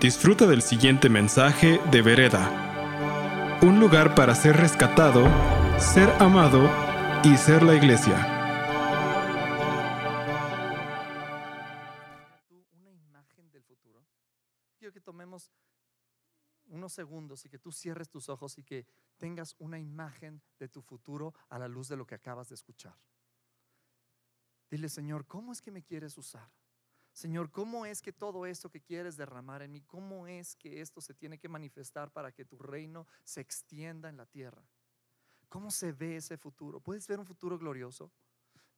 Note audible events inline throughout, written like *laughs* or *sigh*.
Disfruta del siguiente mensaje de Vereda. Un lugar para ser rescatado, ser amado y ser la iglesia. una imagen del futuro? Quiero que tomemos unos segundos y que tú cierres tus ojos y que tengas una imagen de tu futuro a la luz de lo que acabas de escuchar. Dile, Señor, ¿cómo es que me quieres usar? Señor, ¿cómo es que todo esto que quieres derramar en mí, cómo es que esto se tiene que manifestar para que tu reino se extienda en la tierra? ¿Cómo se ve ese futuro? ¿Puedes ver un futuro glorioso?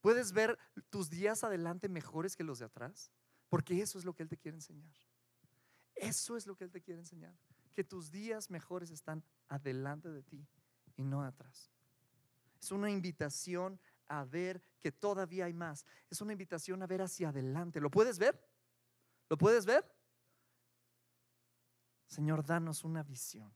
¿Puedes ver tus días adelante mejores que los de atrás? Porque eso es lo que Él te quiere enseñar. Eso es lo que Él te quiere enseñar. Que tus días mejores están adelante de ti y no atrás. Es una invitación a ver que todavía hay más. Es una invitación a ver hacia adelante. ¿Lo puedes ver? ¿Lo puedes ver? Señor, danos una visión.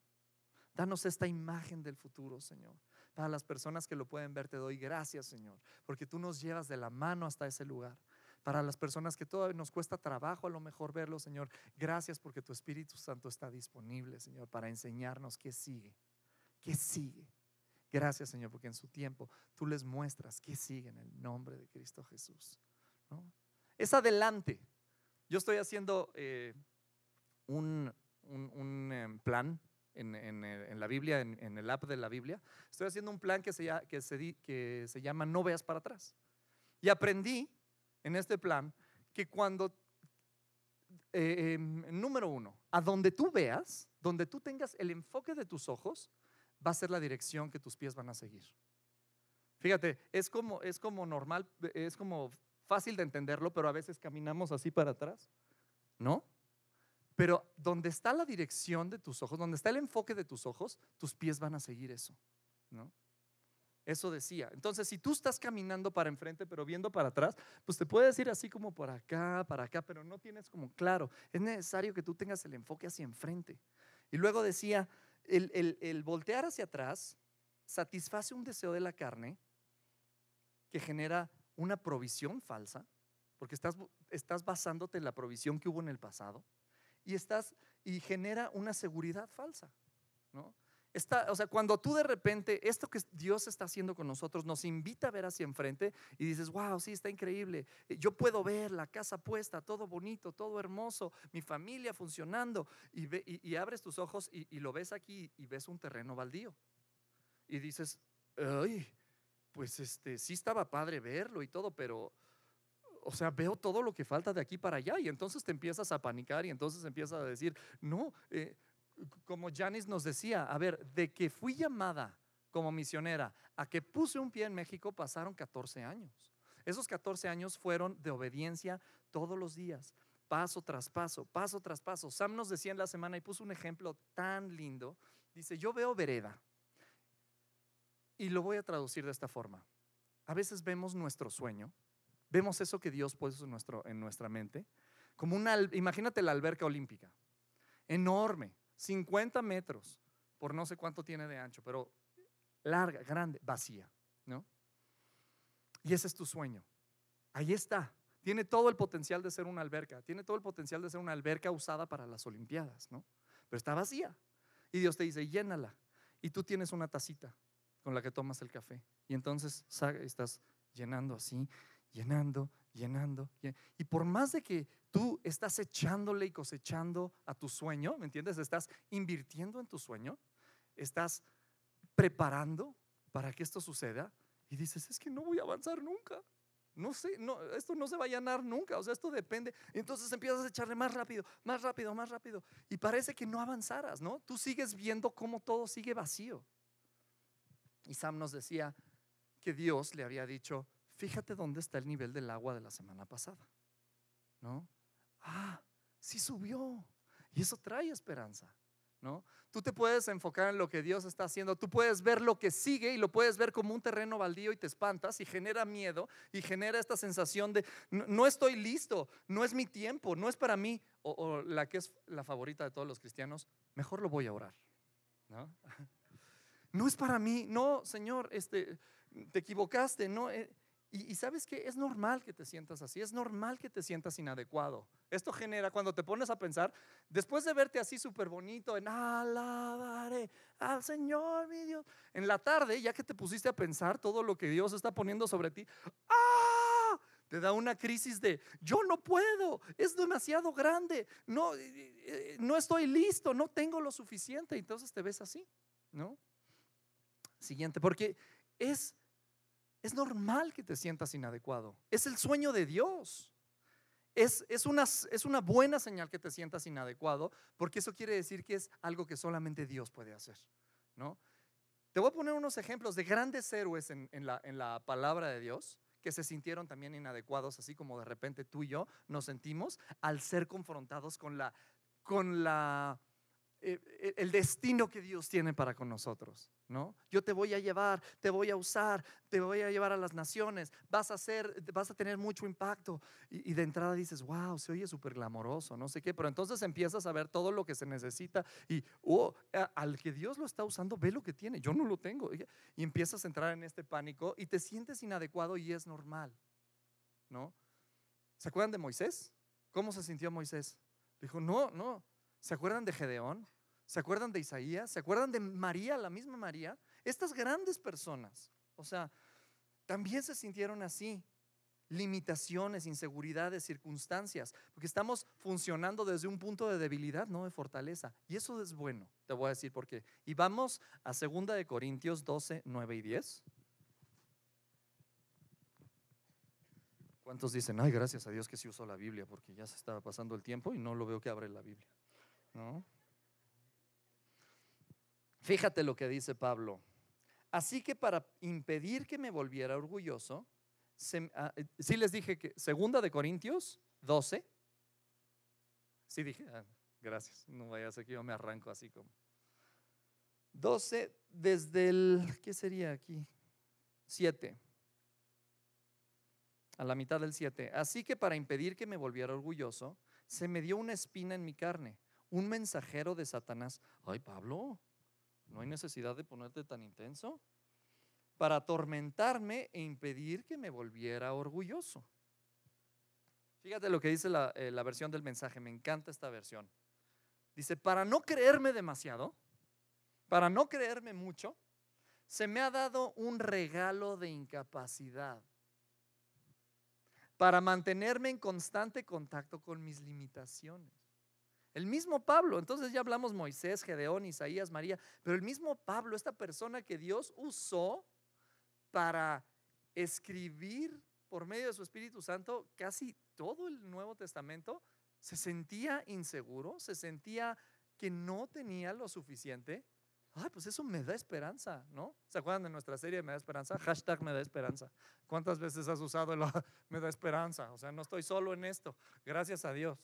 Danos esta imagen del futuro, Señor. Para las personas que lo pueden ver, te doy gracias, Señor, porque tú nos llevas de la mano hasta ese lugar. Para las personas que todavía nos cuesta trabajo a lo mejor verlo, Señor, gracias porque tu Espíritu Santo está disponible, Señor, para enseñarnos qué sigue, qué sigue. Gracias, Señor, porque en su tiempo tú les muestras qué sigue en el nombre de Cristo Jesús. Es adelante. Yo estoy haciendo eh, un, un- em, plan en, en, eh, la Biblia, en, el app de la Biblia. Estoy haciendo un plan que se, que se, que se llama No veas para atrás. Y aprendí en este plan que cuando, eh, em, número uno, a donde tú veas, donde tú tengas el enfoque de tus ojos, va a ser la dirección que tus pies van a seguir. Fíjate, es como, es como normal, es como fácil de entenderlo, pero a veces caminamos así para atrás, ¿no? Pero donde está la dirección de tus ojos, donde está el enfoque de tus ojos, tus pies van a seguir eso, ¿no? Eso decía. Entonces, si tú estás caminando para enfrente, pero viendo para atrás, pues te puedes ir así como por acá, para acá, pero no tienes como claro. Es necesario que tú tengas el enfoque hacia enfrente. Y luego decía, el, voltear hacia atrás satisface un deseo de la carne que genera una provisión falsa, porque estás, estás basándote en la provisión que hubo en el pasado, y, estás, y genera una seguridad falsa. ¿no? Está, o sea, cuando tú de repente, esto que Dios está haciendo con nosotros nos invita a ver hacia enfrente y dices, wow, sí, está increíble. Eh, Yo puedo ver la casa puesta, todo bonito, todo hermoso, mi familia funcionando. Y, abres tus ojos y, lo ves aquí y ves un terreno baldío. Y dices, ay, pues este, sí estaba padre verlo y todo, pero, o sea, veo todo lo que falta de aquí para allá. Y entonces te empiezas a panicar y entonces empiezas a decir, no, eh, como Janice nos decía, a ver, de que fui llamada como misionera a que puse un pie en México pasaron 14 años. Esos 14 años fueron de obediencia todos los días, paso tras paso, paso tras paso. Sam nos decía en la semana y puso un ejemplo tan lindo. Dice, yo veo vereda y lo voy a traducir de esta forma. A veces vemos nuestro sueño, vemos eso que Dios puso en, en nuestra mente, como una, imagínate la alberca olímpica, enorme, 50 metros, por no sé cuánto tiene de ancho, pero larga, grande, vacía, ¿no? Y ese es tu sueño. Ahí está. Tiene todo el potencial de ser una alberca, tiene todo el potencial de ser una alberca usada para las Olimpiadas, ¿no? Pero está vacía. Y Dios te dice, llénala. Y tú tienes una tacita con la que tomas el café. Y entonces estás llenando así, llenando, llenando. lle- Y por más de que tú estás echándole y cosechando a tu sueño, ¿me entiendes? Estás invirtiendo en tu sueño, estás preparando para que esto suceda y dices, es que no voy a avanzar nunca. No sé, no, esto no se va a llenar nunca, o sea, esto depende. Entonces empiezas a echarle más rápido, más rápido, más rápido. Y parece que no avanzaras, ¿no? Tú sigues viendo cómo todo sigue vacío. Y Sam nos decía que Dios le había dicho, fíjate dónde está el nivel del agua de la semana pasada, ¿no? Ah, sí subió. Y eso trae esperanza, ¿no? Tú te puedes enfocar en lo que Dios está haciendo, tú puedes ver lo que sigue y lo puedes ver como un terreno baldío y te espantas y genera miedo y genera esta sensación de no, estoy listo, no es mi tiempo, no es para mí, o, o la que es la favorita de todos los cristianos, mejor lo voy a orar, ¿no? *laughs* No es para mí, no, Señor, este, te equivocaste, no. eh, Y, sabes que es normal que te sientas así, es normal que te sientas inadecuado. Esto genera, cuando te pones a pensar, después de verte así súper bonito, en alabaré al Señor, mi Dios, en la tarde, ya que te pusiste a pensar todo lo que Dios está poniendo sobre ti, ¡ah! Te da una crisis de, yo no puedo, es demasiado grande, no, eh, eh, no estoy listo, no tengo lo suficiente. Entonces te ves así, ¿no? Siguiente, porque es es normal que te sientas inadecuado. Es el sueño de Dios. Es, es, una, es una buena señal que te sientas inadecuado, porque eso quiere decir que es algo que solamente Dios puede hacer. ¿no? Te voy a poner unos ejemplos de grandes héroes en, la, en la palabra de Dios que se sintieron también inadecuados, así como de repente tú y yo nos sentimos al ser confrontados con la, con la el destino que Dios tiene para con nosotros, ¿no? Yo te voy a llevar, te voy a usar, te voy a llevar a las naciones, vas a ser, vas a tener mucho impacto. Y, de entrada dices, wow, se oye súper glamoroso, no sé qué, pero entonces empiezas a ver todo lo que se necesita y, oh, al que Dios lo está usando, ve lo que tiene, yo no lo tengo. Y empiezas a entrar en este pánico y te sientes inadecuado y es normal, ¿no? ¿Se acuerdan de Moisés? ¿Cómo se sintió Moisés? Dijo, no, no, ¿Se acuerdan de Gedeón? ¿Se acuerdan de Isaías? ¿Se acuerdan de María, la misma María? Estas grandes personas, o sea, también se sintieron así. Limitaciones, inseguridades, circunstancias, porque estamos funcionando desde un punto de debilidad, no de fortaleza. Y eso es bueno, te voy a decir por qué. Y vamos a 2 de Corintios 12, 9 y 10. ¿Cuántos dicen, ay, gracias a Dios que sí usó la Biblia, porque ya se estaba pasando el tiempo y no lo veo que abre la Biblia? ¿No? Fíjate lo que dice Pablo. Así que para impedir que me volviera orgulloso, si ah, eh, sí les dije que segunda de Corintios 12. Sí dije, ah, gracias, no vaya a ser que yo me arranco así como. 12 desde el, ¿qué sería aquí? 7. A la mitad del 7. Así que para impedir que me volviera orgulloso, se me dio una espina en mi carne un mensajero de Satanás. Ay, Pablo, no hay necesidad de ponerte tan intenso para atormentarme e impedir que me volviera orgulloso. Fíjate lo que dice la, eh, la, versión del mensaje, me encanta esta versión. Dice, para no creerme demasiado, para no creerme mucho, se me ha dado un regalo de incapacidad para mantenerme en constante contacto con mis limitaciones. El mismo Pablo, entonces ya hablamos Moisés, Gedeón, Isaías, María, pero el mismo Pablo, esta persona que Dios usó para escribir por medio de su Espíritu Santo casi todo el Nuevo Testamento, se sentía inseguro, se sentía que no tenía lo suficiente. Ay, pues eso me da esperanza, ¿no? ¿Se acuerdan de nuestra serie Me da esperanza? Hashtag me da esperanza. ¿Cuántas veces has usado el *laughs* me da esperanza? O sea, no estoy solo en esto, gracias a Dios.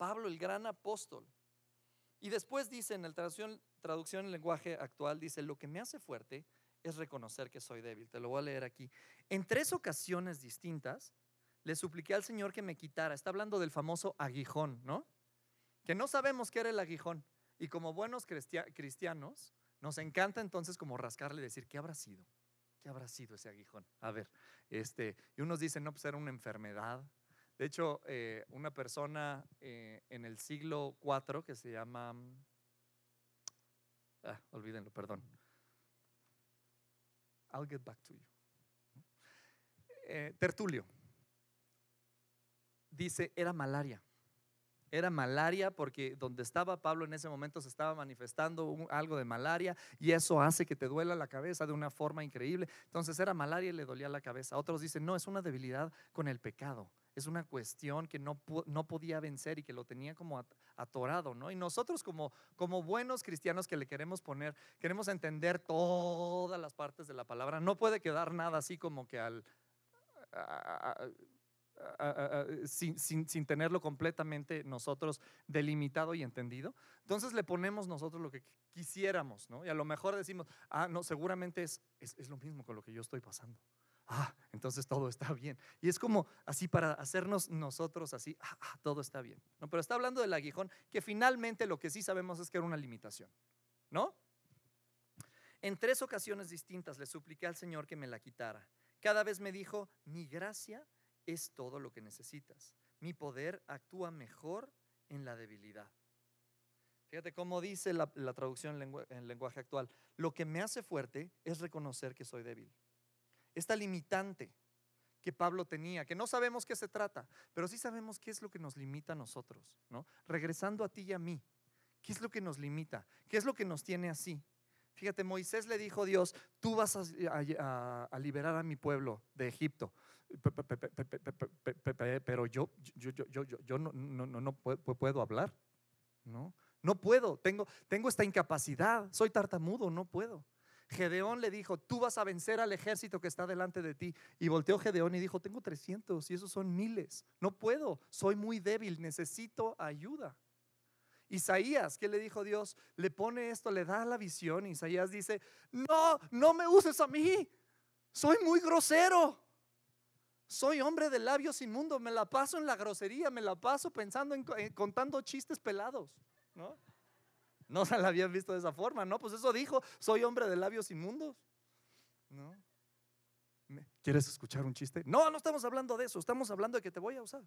Pablo, el gran apóstol. Y después dice en la traducción, traducción en lenguaje actual, dice, lo que me hace fuerte es reconocer que soy débil. Te lo voy a leer aquí. En tres ocasiones distintas, le supliqué al Señor que me quitara. Está hablando del famoso aguijón, ¿no? Que no sabemos qué era el aguijón. Y como buenos cristianos, nos encanta entonces como rascarle y decir, ¿qué habrá sido? ¿Qué habrá sido ese aguijón? A ver, este, y unos dicen, no, pues era una enfermedad, de hecho, eh, una persona eh, en el siglo IV que se llama, ah, olvídenlo, perdón. I'll get back to you. Eh, Tertulio dice, era malaria. Era malaria porque donde estaba Pablo en ese momento se estaba manifestando algo de malaria y eso hace que te duela la cabeza de una forma increíble. Entonces era malaria y le dolía la cabeza. Otros dicen, no, es una debilidad con el pecado es una cuestión que no, no podía vencer y que lo tenía como atorado, ¿no? Y nosotros como, como buenos cristianos que le queremos poner, queremos entender todas las partes de la palabra, no puede quedar nada así como que al... sin, sin, sin, tenerlo completamente nosotros delimitado y entendido. Entonces le ponemos nosotros lo que quisiéramos, ¿no? Y a lo mejor decimos, ah, no, seguramente es, es, es lo mismo con lo que yo estoy pasando ah, entonces todo está bien. Y es como así para hacernos nosotros así, ah, ah, todo está bien. ¿no? Pero está hablando del aguijón, que finalmente lo que sí sabemos es que era una limitación, ¿no? En tres ocasiones distintas le supliqué al Señor que me la quitara. Cada vez me dijo, mi gracia es todo lo que necesitas. Mi poder actúa mejor en la debilidad. Fíjate cómo dice la, traducción en, en lenguaje actual. Lo que me hace fuerte es reconocer que soy débil. Esta limitante que Pablo tenía, que no sabemos qué se trata, pero sí sabemos qué es lo que nos limita a nosotros, ¿no? Regresando a ti y a mí, ¿qué es lo que nos limita? ¿Qué es lo que nos tiene así? Fíjate, Moisés le dijo a Dios, tú vas a, liberar a mi pueblo de Egipto, pero yo, yo, yo, yo, yo no, no, no, puedo hablar, ¿no? No puedo, tengo, tengo esta incapacidad, soy tartamudo, no puedo. Gedeón le dijo, tú vas a vencer al ejército que está delante de ti. Y volteó Gedeón y dijo, tengo 300 y esos son miles. No puedo, soy muy débil, necesito ayuda. Isaías, ¿qué le dijo Dios? Le pone esto, le da la visión. Isaías dice, no, no me uses a mí. Soy muy grosero. Soy hombre de labios inmundos. Me la paso en la grosería, me la paso pensando en, eh, contando chistes pelados. ¿no? No se la habían visto de esa forma, ¿no? Pues eso dijo, soy hombre de labios inmundos. ¿No? ¿Quieres escuchar un chiste? No, no estamos hablando de eso, estamos hablando de que te voy a usar.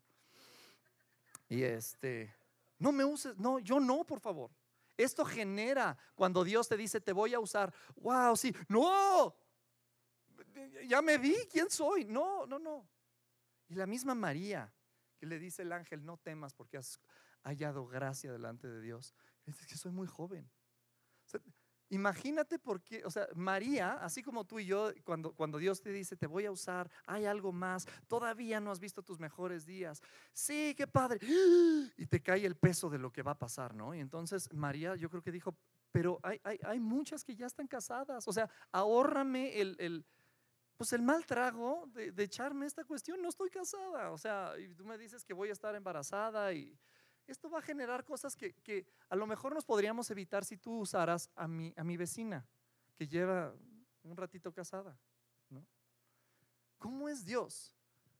Y este, no me uses, no, yo no, por favor. Esto genera cuando Dios te dice, te voy a usar. Wow, sí, no, ya me vi, ¿quién soy? No, no, no. Y la misma María, que le dice el ángel, no temas porque has hallado gracia delante de Dios. Es que soy muy joven. imagínate por qué, o sea, María, así como tú y yo, cuando, cuando Dios te dice, te voy a usar, hay algo más, todavía no has visto tus mejores días. Sí, qué padre. *gasps* Y te cae el peso de lo que va a pasar, ¿no? Y entonces María, yo creo que dijo, pero hay, hay, muchas que ya están casadas. O sea, ahórrame el, el pues el mal trago de, de, echarme esta cuestión. No estoy casada. O sea, y tú me dices que voy a estar embarazada y esto va a generar cosas que, a lo mejor nos podríamos evitar si tú usaras a mi, a mi vecina, que lleva un ratito casada. ¿no? ¿Cómo es Dios?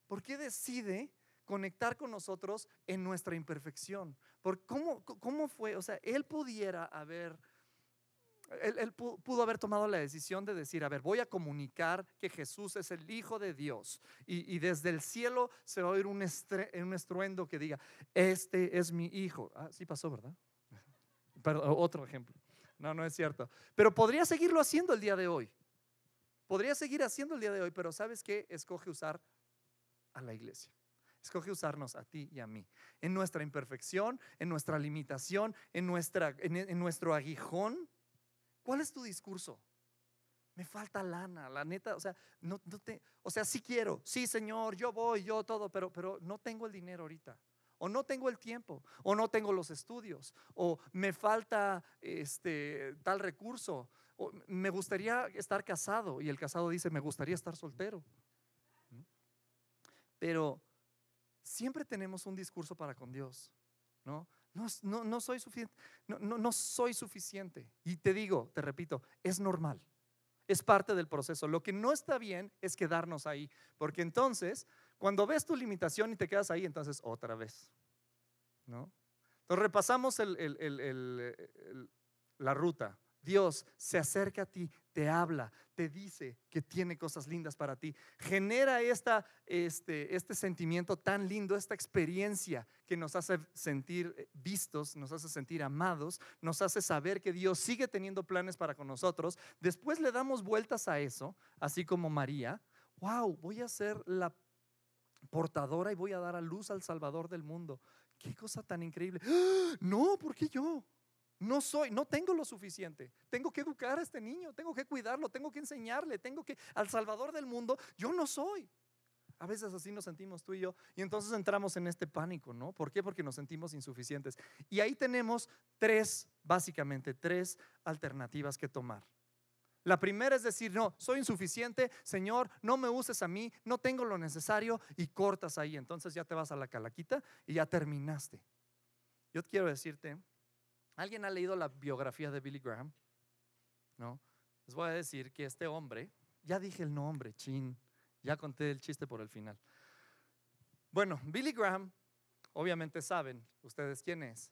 ¿Por qué decide conectar con nosotros en nuestra imperfección? ¿Por cómo, ¿Cómo fue? O sea, Él pudiera haber él, pudo haber tomado la decisión de decir, a ver, voy a comunicar que Jesús es el Hijo de Dios. Y, desde el cielo se va a oír un, estruendo que diga, este es mi Hijo. Ah, sí pasó, ¿verdad? *laughs* Pero, otro ejemplo. No, no es cierto. Pero podría seguirlo haciendo el día de hoy. Podría seguir haciendo el día de hoy, pero ¿sabes qué? Escoge usar a la iglesia. Escoge usarnos a ti y a mí. En nuestra imperfección, en nuestra limitación, en nuestro aguijón, ¿Cuál es tu discurso? Me falta lana, la neta, o sea, no, te, o sea, sí quiero, sí Señor, yo voy, yo todo, pero, pero no tengo el dinero ahorita, o no tengo el tiempo, o no tengo los estudios, o me falta este tal recurso, o me gustaría estar casado y el casado dice, me gustaría estar soltero. Pero siempre tenemos un discurso para con Dios, ¿no? No, no, soy suficiente. No, no, soy suficiente. Y te digo, te repito, es normal. Es parte del proceso. Lo que no está bien es quedarnos ahí. Porque entonces, cuando ves tu limitación y te quedas ahí, entonces otra vez. ¿No? Entonces repasamos la ruta. Dios se acerca a ti, te habla, te dice que tiene cosas lindas para ti. Genera esta, este, este sentimiento tan lindo, esta experiencia que nos hace sentir eh, vistos, nos hace sentir amados, nos hace saber que Dios sigue teniendo planes para con nosotros. Después le damos vueltas a eso, así como María. Wow, voy a ser la portadora y voy a dar a luz al Salvador del mundo. Qué cosa tan increíble. ¡Ah! No, ¿por qué yo? No soy, no tengo lo suficiente. Tengo que educar a este niño, tengo que cuidarlo, tengo que enseñarle, tengo que al Salvador del mundo, yo no soy. A veces así nos sentimos tú y yo y entonces entramos en este pánico, ¿no? ¿Por qué? Porque nos sentimos insuficientes. Y ahí tenemos tres, básicamente, tres alternativas que tomar. La primera es decir, no, soy insuficiente, Señor, no me uses a mí, no tengo lo necesario y cortas ahí. Entonces ya te vas a la calaquita y ya terminaste. Yo quiero decirte ¿Alguien ha leído la biografía de Billy Graham? No. Les voy a decir que este hombre, ya dije el nombre, chin, ya conté el chiste por el final. Bueno, Billy Graham, obviamente saben ustedes quién es.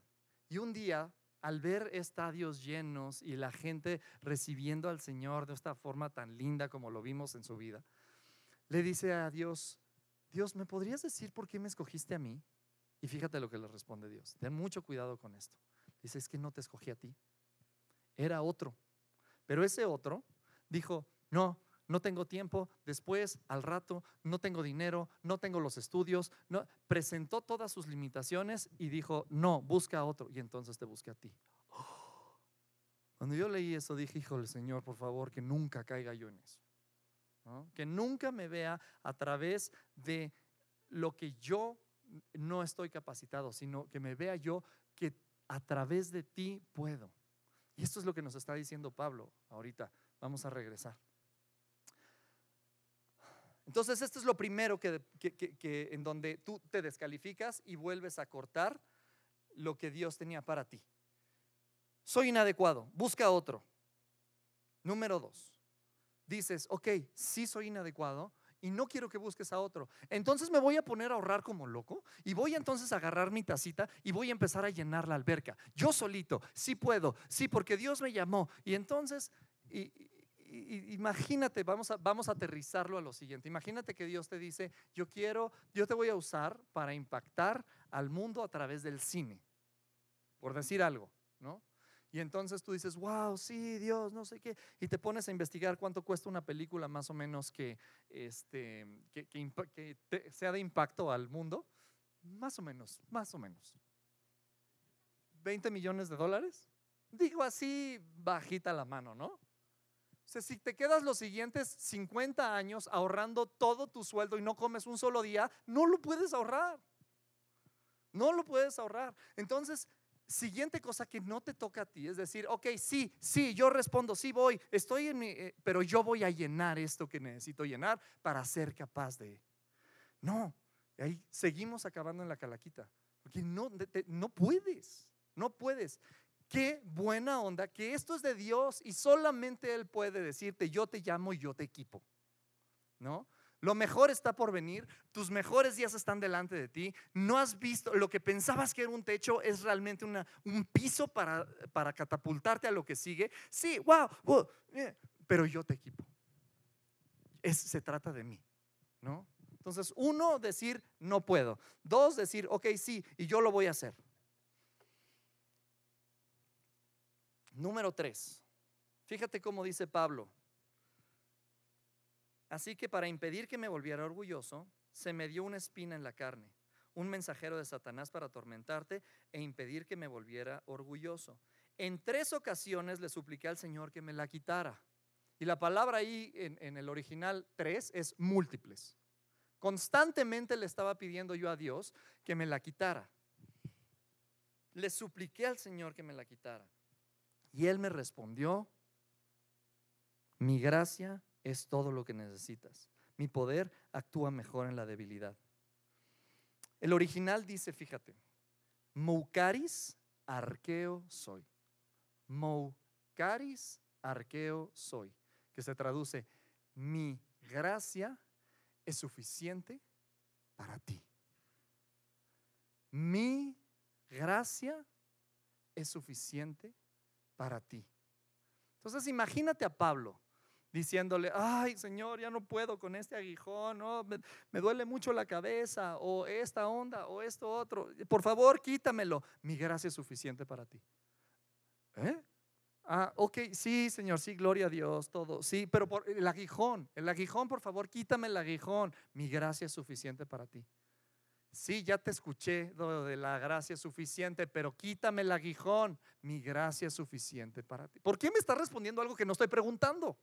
Y un día, al ver estadios llenos y la gente recibiendo al Señor de esta forma tan linda como lo vimos en su vida, le dice a Dios, Dios, ¿me podrías decir por qué me escogiste a mí? Y fíjate lo que le responde Dios. Ten mucho cuidado con esto. Dice, es que no te escogí a ti. Era otro. Pero ese otro dijo, no, no tengo tiempo, después, al rato, no tengo dinero, no tengo los estudios, no, presentó todas sus limitaciones y dijo, no, busca a otro. Y entonces te busqué a ti. Cuando yo leí eso dije, híjole Señor, por favor, que nunca caiga yo en eso. Que nunca me vea a través de lo que yo no estoy capacitado, sino que me vea yo a través de ti puedo. Y esto es lo que nos está diciendo Pablo ahorita. Vamos a regresar. Entonces, esto es lo primero que, en donde tú te descalificas y vuelves a cortar lo que Dios tenía para ti. Soy inadecuado, busca otro. Número dos, dices, ok, sí soy inadecuado, y no quiero que busques a otro. Entonces me voy a poner a ahorrar como loco y voy entonces a agarrar mi tacita y voy a empezar a llenar la alberca. Yo solito, sí puedo, sí, porque Dios me llamó. Y entonces, imagínate, vamos a, vamos a aterrizarlo a lo siguiente. Imagínate que Dios te dice, yo quiero, yo te voy a usar para impactar al mundo a través del cine, por decir algo, ¿no? Y entonces tú dices, wow, sí, Dios, no sé qué. Y te pones a investigar cuánto cuesta una película más o menos que, este, que, sea de impacto al mundo. Más o menos, más o menos. ¿20 millones de dólares? Digo así, bajita la mano, ¿no? O sea, si te quedas los siguientes 50 años ahorrando todo tu sueldo y no comes un solo día, no lo puedes ahorrar. No lo puedes ahorrar. Entonces, siguiente cosa que no te toca a ti es decir, ok, sí, sí, yo respondo, sí voy, estoy en mi, eh, pero yo voy a llenar esto que necesito llenar para ser capaz de. No, ahí seguimos acabando en la calaquita, porque no, no puedes, no puedes. Qué buena onda que esto es de Dios y solamente Él puede decirte, yo te llamo y yo te equipo, ¿no? Lo mejor está por venir, tus mejores días están delante de ti. No has visto lo que pensabas que era un techo, es realmente un piso para, para catapultarte a lo que sigue. Sí, wow, eh, pero yo te equipo. Se trata de mí, ¿no? Entonces, uno, decir, no puedo. Dos, decir, ok, sí, y yo lo voy a hacer. Número tres, fíjate cómo dice Pablo, Así que para impedir que me volviera orgulloso, se me dio una espina en la carne, un mensajero de Satanás para atormentarte e impedir que me volviera orgulloso. En tres ocasiones le supliqué al Señor que me la quitara. Y la palabra ahí en, el original tres es múltiples. Constantemente le estaba pidiendo yo a Dios que me la quitara. Le supliqué al Señor que me la quitara. Y Él me respondió, mi gracia es todo lo que necesitas. Mi poder actúa mejor en la debilidad. El original dice, fíjate, Moukaris arqueo soy. Moukaris arqueo soy, que se traduce, mi gracia es suficiente para ti. Mi gracia es suficiente para ti. Entonces imagínate a Pablo diciéndole, ay Señor, ya no puedo con este aguijón, me, duele mucho la cabeza, o esta onda, o esto otro, por favor quítamelo, mi gracia es suficiente para ti. ¿Eh? Ah, ok, sí, Señor, sí, gloria a Dios, todo, sí, pero por el aguijón, el aguijón, por favor, quítame el aguijón, mi gracia es suficiente para ti. Sí, ya te escuché de la gracia suficiente, pero quítame el aguijón. Mi gracia es suficiente para ti. ¿Por qué me estás respondiendo algo que no estoy preguntando?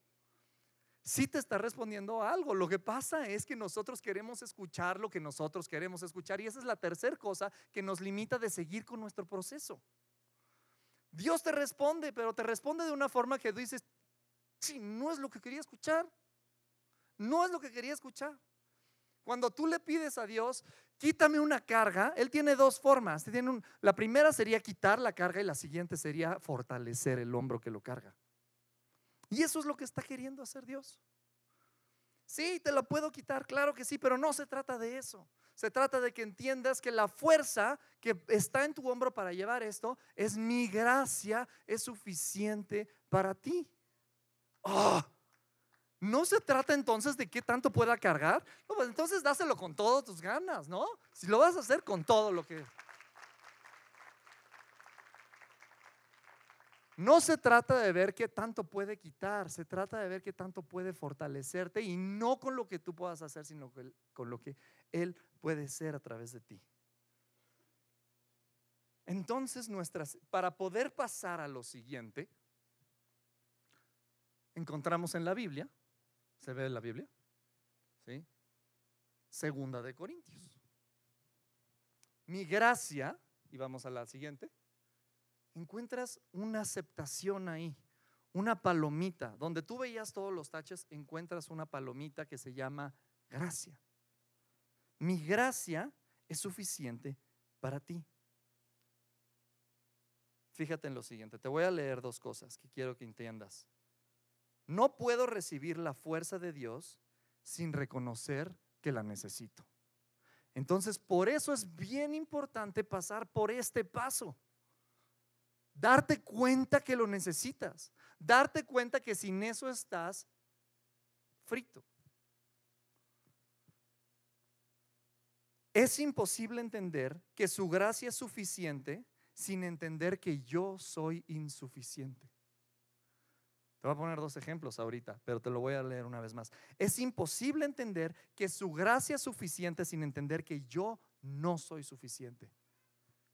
Sí te está respondiendo algo. Lo que pasa es que nosotros queremos escuchar lo que nosotros queremos escuchar y esa es la tercera cosa que nos limita de seguir con nuestro proceso. Dios te responde, pero te responde de una forma que dices, sí, no es lo que quería escuchar. No es lo que quería escuchar. Cuando tú le pides a Dios, quítame una carga, Él tiene dos formas. La primera sería quitar la carga y la siguiente sería fortalecer el hombro que lo carga. Y eso es lo que está queriendo hacer Dios. Sí, te lo puedo quitar, claro que sí, pero no se trata de eso. Se trata de que entiendas que la fuerza que está en tu hombro para llevar esto es mi gracia, es suficiente para ti. Oh, No se trata entonces de qué tanto pueda cargar. No, pues entonces dáselo con todas tus ganas, ¿no? Si lo vas a hacer con todo lo que... No se trata de ver qué tanto puede quitar, se trata de ver qué tanto puede fortalecerte y no con lo que tú puedas hacer, sino con lo que Él puede ser a través de ti. Entonces, nuestras, para poder pasar a lo siguiente, encontramos en la Biblia, ¿se ve en la Biblia? ¿Sí? Segunda de Corintios. Mi gracia, y vamos a la siguiente, encuentras una aceptación ahí, una palomita. Donde tú veías todos los taches, encuentras una palomita que se llama gracia. Mi gracia es suficiente para ti. Fíjate en lo siguiente, te voy a leer dos cosas que quiero que entiendas. No puedo recibir la fuerza de Dios sin reconocer que la necesito. Entonces, por eso es bien importante pasar por este paso. Darte cuenta que lo necesitas. Darte cuenta que sin eso estás frito. Es imposible entender que su gracia es suficiente sin entender que yo soy insuficiente. Te voy a poner dos ejemplos ahorita, pero te lo voy a leer una vez más. Es imposible entender que su gracia es suficiente sin entender que yo no soy suficiente.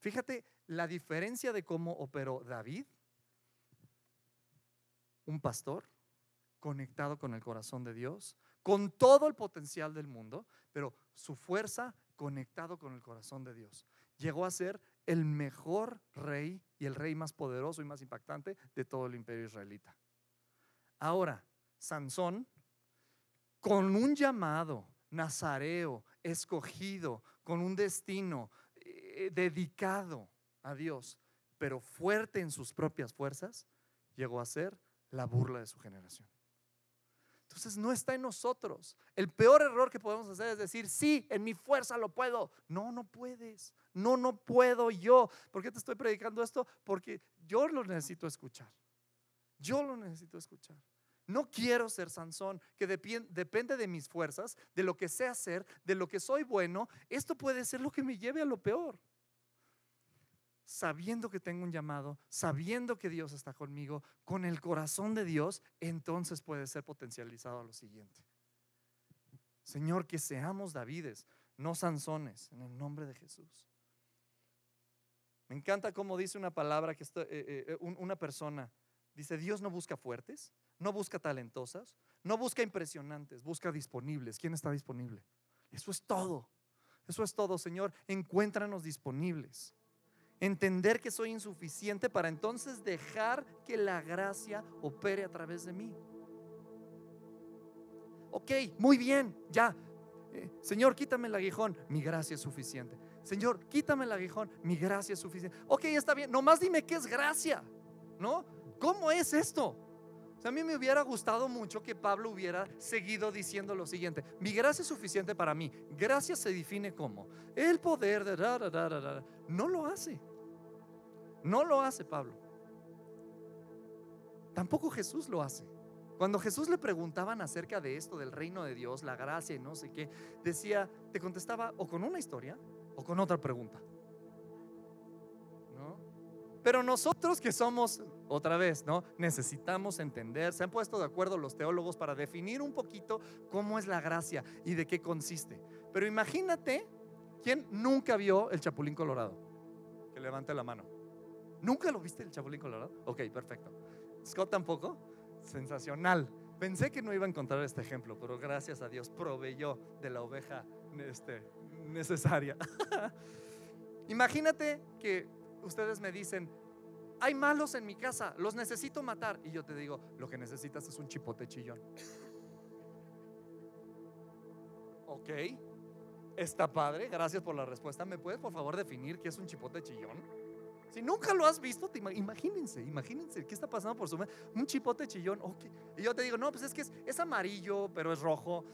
Fíjate la diferencia de cómo operó David, un pastor conectado con el corazón de Dios, con todo el potencial del mundo, pero su fuerza conectado con el corazón de Dios. Llegó a ser el mejor rey y el rey más poderoso y más impactante de todo el imperio israelita. Ahora, Sansón, con un llamado nazareo, escogido, con un destino, eh, dedicado a Dios, pero fuerte en sus propias fuerzas, llegó a ser la burla de su generación. Entonces no está en nosotros. El peor error que podemos hacer es decir, sí, en mi fuerza lo puedo. No, no puedes. No, no puedo yo. ¿Por qué te estoy predicando esto? Porque yo lo necesito escuchar. Yo lo necesito escuchar. No quiero ser Sansón, que depende de mis fuerzas, de lo que sé hacer, de lo que soy bueno. Esto puede ser lo que me lleve a lo peor. Sabiendo que tengo un llamado, sabiendo que Dios está conmigo, con el corazón de Dios, entonces puede ser potencializado a lo siguiente. Señor, que seamos Davides, no Sansones, en el nombre de Jesús. Me encanta cómo dice una palabra que eh, eh, eh, una persona dice, Dios no busca fuertes, no busca talentosas, no busca impresionantes, busca disponibles. ¿Quién está disponible? Eso es todo. Eso es todo, Señor. Encuéntranos disponibles. Entender que soy insuficiente para entonces dejar que la gracia opere a través de mí. Ok, muy bien, ya. Eh, señor, quítame el aguijón. Mi gracia es suficiente. Señor, quítame el aguijón. Mi gracia es suficiente. Ok, está bien. Nomás dime qué es gracia. ¿No? ¿Cómo es esto? A mí me hubiera gustado mucho que Pablo hubiera seguido diciendo lo siguiente, mi gracia es suficiente para mí. Gracia se define como el poder de... no lo hace. No lo hace Pablo. Tampoco Jesús lo hace. Cuando Jesús le preguntaban acerca de esto, del reino de Dios, la gracia y no sé qué, decía, te contestaba o con una historia o con otra pregunta. ¿No? Pero nosotros que somos otra vez, ¿no? Necesitamos entender, se han puesto de acuerdo los teólogos para definir un poquito cómo es la gracia y de qué consiste. Pero imagínate, ¿quién nunca vio el Chapulín Colorado? Que levante la mano. ¿Nunca lo viste el Chapulín Colorado? Ok, perfecto. Scott tampoco. Sensacional. Pensé que no iba a encontrar este ejemplo, pero gracias a Dios proveyó de la oveja este, necesaria. *laughs* Imagínate que ustedes me dicen, hay malos en mi casa, los necesito matar. Y yo te digo, lo que necesitas es un chipote chillón. Ok, está padre, gracias por la respuesta. ¿Me puedes por favor definir qué es un chipote chillón? Si nunca lo has visto, imagínense, imagínense qué está pasando por su mente. Un chipote chillón, ok. Y yo te digo, no, pues es que es, amarillo, pero es rojo.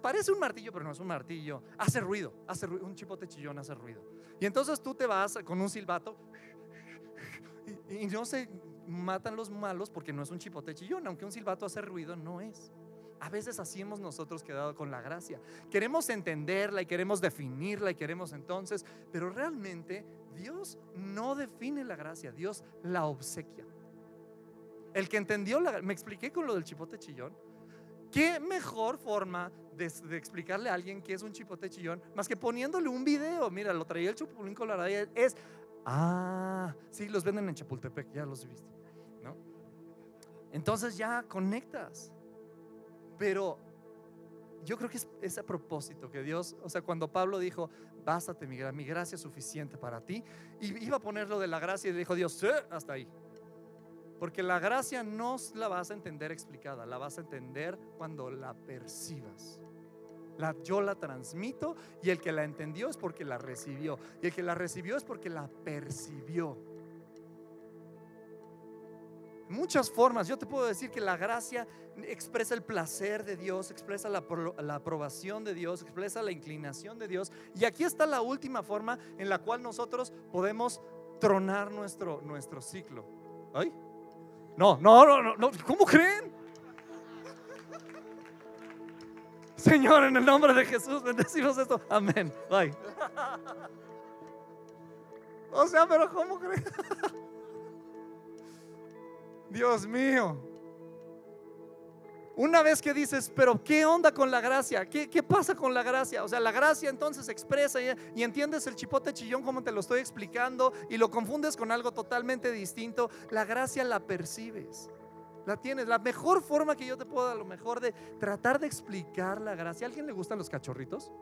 parece un martillo, pero no es un martillo. Hace ruido, hace ruido. Un chipote chillón hace ruido. Y entonces tú te vas con un silbato y, no se matan los malos porque no es un chipote chillón, aunque un silbato hace ruido, no es. A veces así hemos nosotros quedado con la gracia. Queremos entenderla y queremos definirla y queremos entonces, pero realmente Dios no define la gracia, Dios la obsequia. El que entendió, la, me expliqué con lo del chipote chillón. ¿Qué mejor forma de, explicarle a alguien que es un chipote chillón más que poniéndole un video? Mira, lo traía el chupulín colorado. Es, ah, sí, los venden en Chapultepec, ya los he visto. ¿no? Entonces ya conectas. Pero yo creo que es, a propósito que Dios, o sea, cuando Pablo dijo, bástate mi, mi gracia es suficiente para ti, y iba a ponerlo de la gracia y dijo Dios, hasta ahí. Porque la gracia no la vas a entender explicada, la vas a entender cuando la percibas. La, yo la transmito y el que la entendió es porque la recibió. Y el que la recibió es porque la percibió muchas formas. Yo te puedo decir que la gracia expresa el placer de Dios, expresa la, aprobación de Dios, expresa la inclinación de Dios. Y aquí está la última forma en la cual nosotros podemos tronar nuestro, nuestro ciclo. ¿Ay? No, no, no, no, ¿cómo creen? Señor, en el nombre de Jesús, bendecimos esto. Amén. Bye. *laughs* O sea, pero ¿cómo creen? *laughs* Dios mío. Una vez que dices, pero ¿qué onda con la gracia? ¿Qué, pasa con la gracia? O sea, la gracia entonces expresa y, y, entiendes el chipote chillón como te lo estoy explicando y lo confundes con algo totalmente distinto. La gracia la percibes, la tienes. La mejor forma que yo te puedo a lo mejor de tratar de explicar la gracia. ¿A alguien le gustan los cachorritos?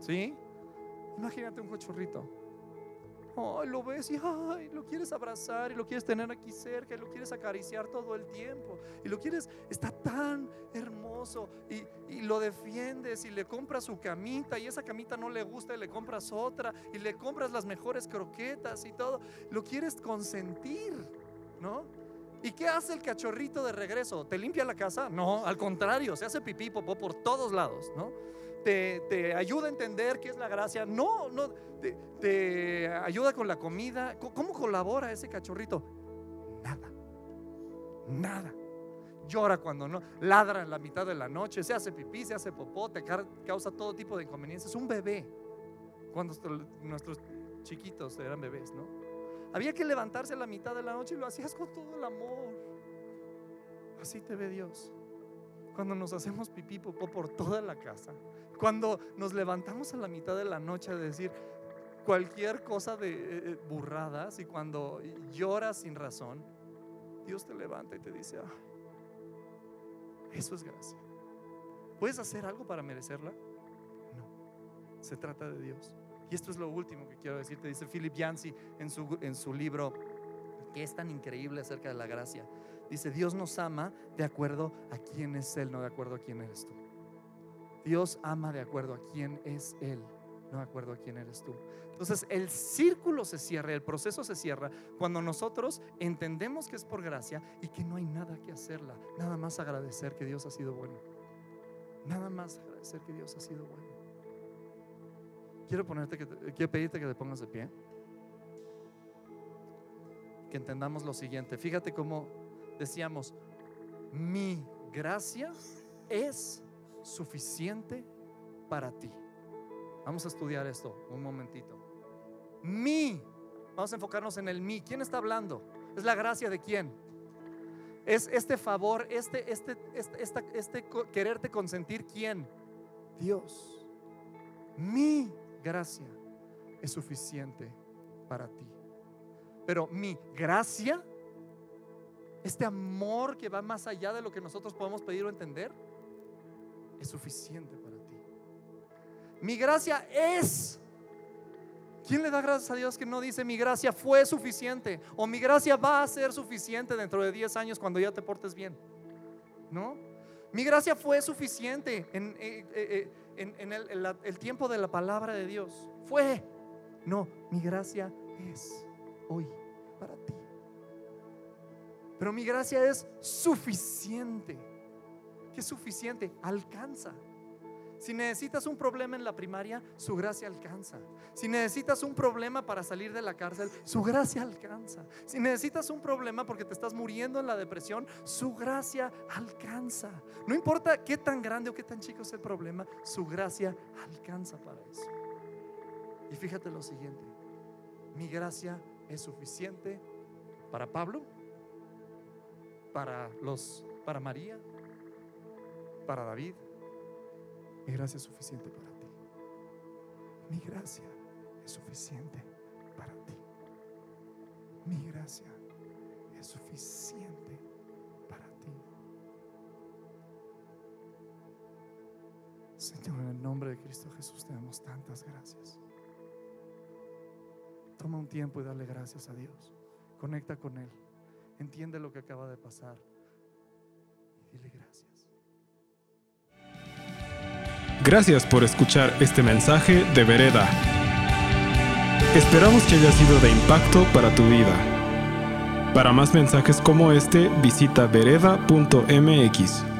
¿Sí? Imagínate un cachorrito lo ves y lo quieres abrazar y lo quieres tener aquí cerca y lo quieres acariciar todo el tiempo y lo quieres, está tan hermoso y, y lo defiendes y le compras su camita y esa camita no le gusta y le compras otra y le compras las mejores croquetas y todo, lo quieres consentir, ¿no? ¿Y qué hace el cachorrito de regreso? ¿Te limpia la casa? No, al contrario, se hace pipí, popó por todos lados, ¿no? Te, ayuda a entender qué es la gracia. No, no, te, ayuda con la comida. ¿Cómo colabora ese cachorrito? Nada, nada. Llora cuando no, ladra en la mitad de la noche, se hace pipí, se hace popó, te causa todo tipo de inconveniencias. Un bebé, cuando nuestros chiquitos eran bebés, ¿no? Había que levantarse a la mitad de la noche y lo hacías con todo el amor. Así te ve Dios. Cuando nos hacemos pipí popó por toda la casa, cuando nos levantamos a la mitad de la noche a decir cualquier cosa de eh, eh, burradas y cuando lloras sin razón, Dios te levanta y te dice, ah, eso es gracia. ¿Puedes hacer algo para merecerla? No, se trata de Dios. Y esto es lo último que quiero decirte, dice Philip Yancey en su, en su libro, que es tan increíble acerca de la gracia. Dice, Dios nos ama de acuerdo a quién es Él, no de acuerdo a quién eres tú. Dios ama de acuerdo a quién es Él, no de acuerdo a quién eres tú. Entonces el círculo se cierra, el proceso se cierra cuando nosotros entendemos que es por gracia y que no hay nada que hacerla, nada más agradecer que Dios ha sido bueno. Nada más agradecer que Dios ha sido bueno. Quiero ponerte que quiero pedirte que te pongas de pie. Que entendamos lo siguiente. Fíjate cómo decíamos, mi gracia es suficiente para ti. Vamos a estudiar esto un momentito. Mi, vamos a enfocarnos en el mi. ¿Quién está hablando? ¿Es la gracia de quién? Es este favor, este, este, este, este quererte consentir quién? Dios. Mi gracia es suficiente para ti. Pero mi gracia, este amor que va más allá de lo que nosotros podemos pedir o entender, es suficiente para ti. Mi gracia es. ¿Quién le da gracias a Dios que no dice mi gracia fue suficiente? O mi gracia va a ser suficiente dentro de 10 años cuando ya te portes bien. ¿No? Mi gracia fue suficiente en, eh, eh, eh, el, el tiempo de la palabra de Dios. Fue. No, mi gracia es hoy para ti. Pero mi gracia es suficiente que es suficiente, alcanza. Si necesitas un problema en la primaria, su gracia alcanza. Si necesitas un problema para salir de la cárcel, su gracia alcanza. Si necesitas un problema porque te estás muriendo en la depresión, su gracia alcanza. No importa qué tan grande o qué tan chico es el problema, su gracia alcanza para eso. Y fíjate lo siguiente, mi gracia es suficiente para Pablo, para los para María, para David, mi gracia es suficiente para ti. Mi gracia es suficiente para ti. Mi gracia es suficiente para ti. Señor, en el nombre de Cristo Jesús te damos tantas gracias. Toma un tiempo y dale gracias a Dios. Conecta con Él. Entiende lo que acaba de pasar. Y dile gracias. Gracias por escuchar este mensaje de Vereda. Esperamos que haya sido de impacto para tu vida. Para más mensajes como este, visita vereda.mx.